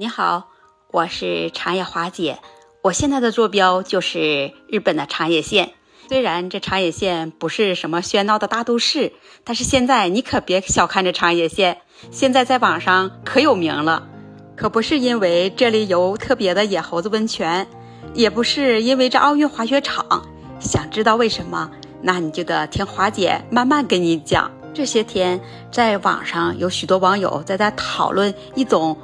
你好，我是长野华姐。我现在的坐标就是日本的长野县。虽然这长野县不是什么喧闹的大都市，但是现在你可别小看这长野县，现在在网上可有名了。可不是因为这里有特别的野猴子温泉，也不是因为这奥运滑雪场。想知道为什么？那你就得听华姐慢慢跟你讲。这些天在网上有许多网友在在讨论一种。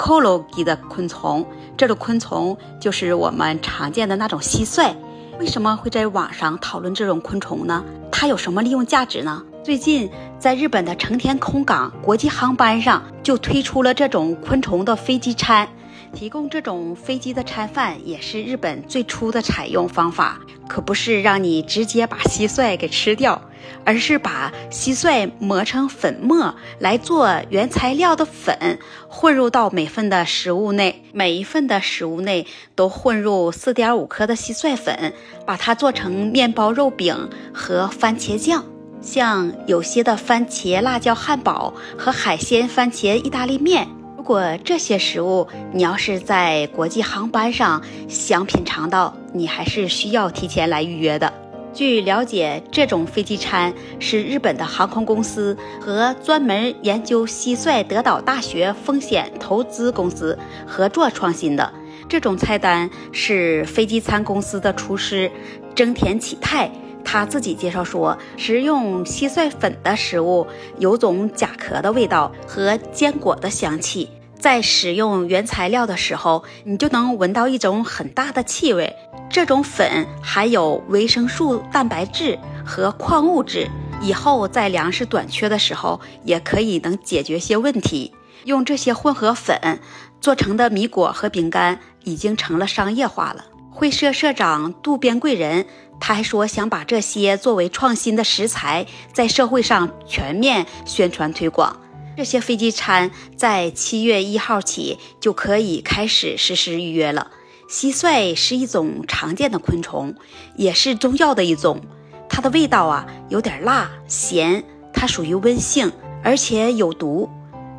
克罗基的昆虫，这种昆虫就是我们常见的那种蟋蟀。为什么会在网上讨论这种昆虫呢？它有什么利用价值呢？最近在日本的成田空港国际航班上就推出了这种昆虫的飞机餐。提供这种飞机的餐饭也是日本最初的采用方法，可不是让你直接把蟋蟀给吃掉，而是把蟋蟀磨成粉末来做原材料的粉，混入到每份的食物内。每一份的食物内都混入四点五克的蟋蟀粉，把它做成面包肉饼和番茄酱。像有些的番茄辣椒汉堡和海鲜番茄意大利面。如果这些食物你要是在国际航班上想品尝到，你还是需要提前来预约的。据了解，这种飞机餐是日本的航空公司和专门研究蟋蟀德岛大学风险投资公司合作创新的。这种菜单是飞机餐公司的厨师增田启泰。他自己介绍说，食用蟋蟀粉的食物有种甲壳的味道和坚果的香气。在使用原材料的时候，你就能闻到一种很大的气味。这种粉含有维生素、蛋白质和矿物质，以后在粮食短缺的时候也可以能解决些问题。用这些混合粉做成的米果和饼干已经成了商业化了。会社社长渡边贵人。他还说想把这些作为创新的食材，在社会上全面宣传推广。这些飞机餐在七月一号起就可以开始实施预约了。蟋蟀是一种常见的昆虫，也是中药的一种。它的味道啊有点辣咸，它属于温性，而且有毒，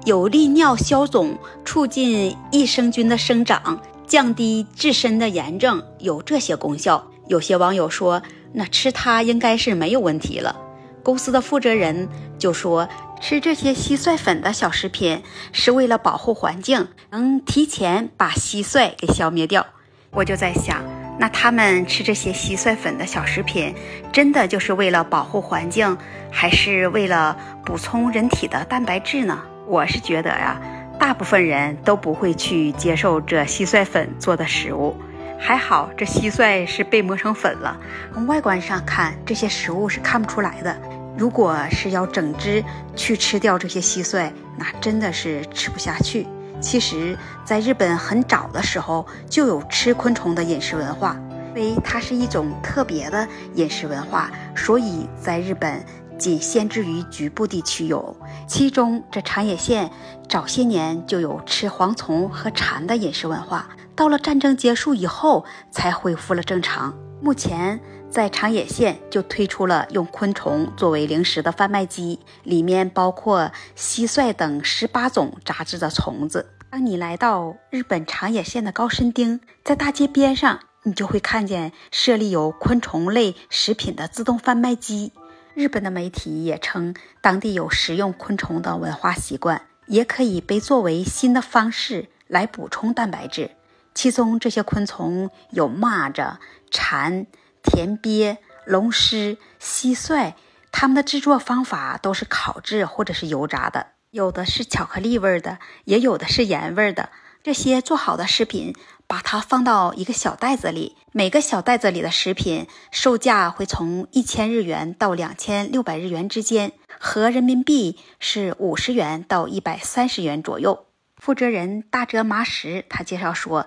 有利尿消肿、促进益生菌的生长、降低自身的炎症，有这些功效。有些网友说，那吃它应该是没有问题了。公司的负责人就说，吃这些蟋蟀粉的小食品是为了保护环境，能提前把蟋蟀给消灭掉。我就在想，那他们吃这些蟋蟀粉的小食品，真的就是为了保护环境，还是为了补充人体的蛋白质呢？我是觉得呀，大部分人都不会去接受这蟋蟀粉做的食物。还好，这蟋蟀是被磨成粉了。从外观上看，这些食物是看不出来的。如果是要整只去吃掉这些蟋蟀，那真的是吃不下去。其实，在日本很早的时候就有吃昆虫的饮食文化，因为它是一种特别的饮食文化，所以在日本仅限制于局部地区有。其中，这长野县早些年就有吃蝗虫和蝉的饮食文化。到了战争结束以后，才恢复了正常。目前在长野县就推出了用昆虫作为零食的贩卖机，里面包括蟋蟀等十八种杂质的虫子。当你来到日本长野县的高深町，在大街边上，你就会看见设立有昆虫类食品的自动贩卖机。日本的媒体也称，当地有食用昆虫的文化习惯，也可以被作为新的方式来补充蛋白质。其中这些昆虫有蚂蚱、蝉、田鳖、龙虱、蟋蟀，它们的制作方法都是烤制或者是油炸的，有的是巧克力味的，也有的是盐味的。这些做好的食品，把它放到一个小袋子里，每个小袋子里的食品售价会从一千日元到两千六百日元之间，合人民币是五十元到一百三十元左右。负责人大泽麻实他介绍说，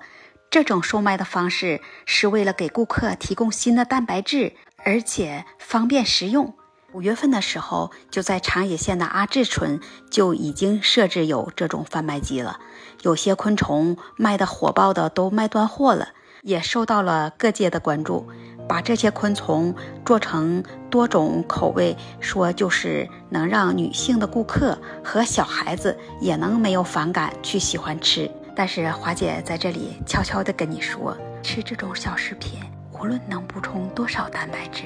这种售卖的方式是为了给顾客提供新的蛋白质，而且方便食用。五月份的时候，就在长野县的阿志村就已经设置有这种贩卖机了。有些昆虫卖的火爆的都卖断货了，也受到了各界的关注。把这些昆虫做成多种口味，说就是能让女性的顾客和小孩子也能没有反感去喜欢吃。但是华姐在这里悄悄地跟你说，吃这种小食品，无论能补充多少蛋白质，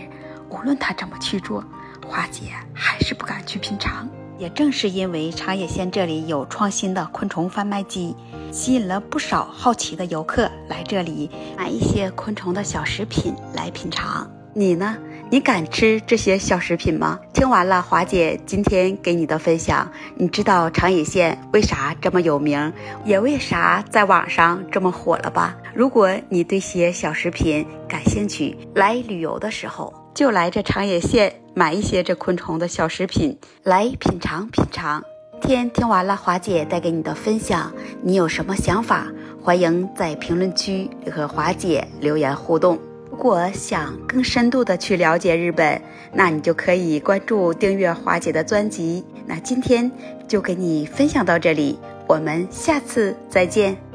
无论它怎么去做，华姐还是不敢去品尝。也正是因为长野县这里有创新的昆虫贩卖机，吸引了不少好奇的游客来这里买一些昆虫的小食品来品尝。你呢？你敢吃这些小食品吗？听完了华姐今天给你的分享，你知道长野县为啥这么有名，也为啥在网上这么火了吧？如果你对些小食品感兴趣，来旅游的时候就来这长野县买一些这昆虫的小食品来品尝品尝。天听完了华姐带给你的分享，你有什么想法？欢迎在评论区和华姐留言互动。如果想更深度的去了解日本，那你就可以关注订阅华姐的专辑。那今天就给你分享到这里，我们下次再见。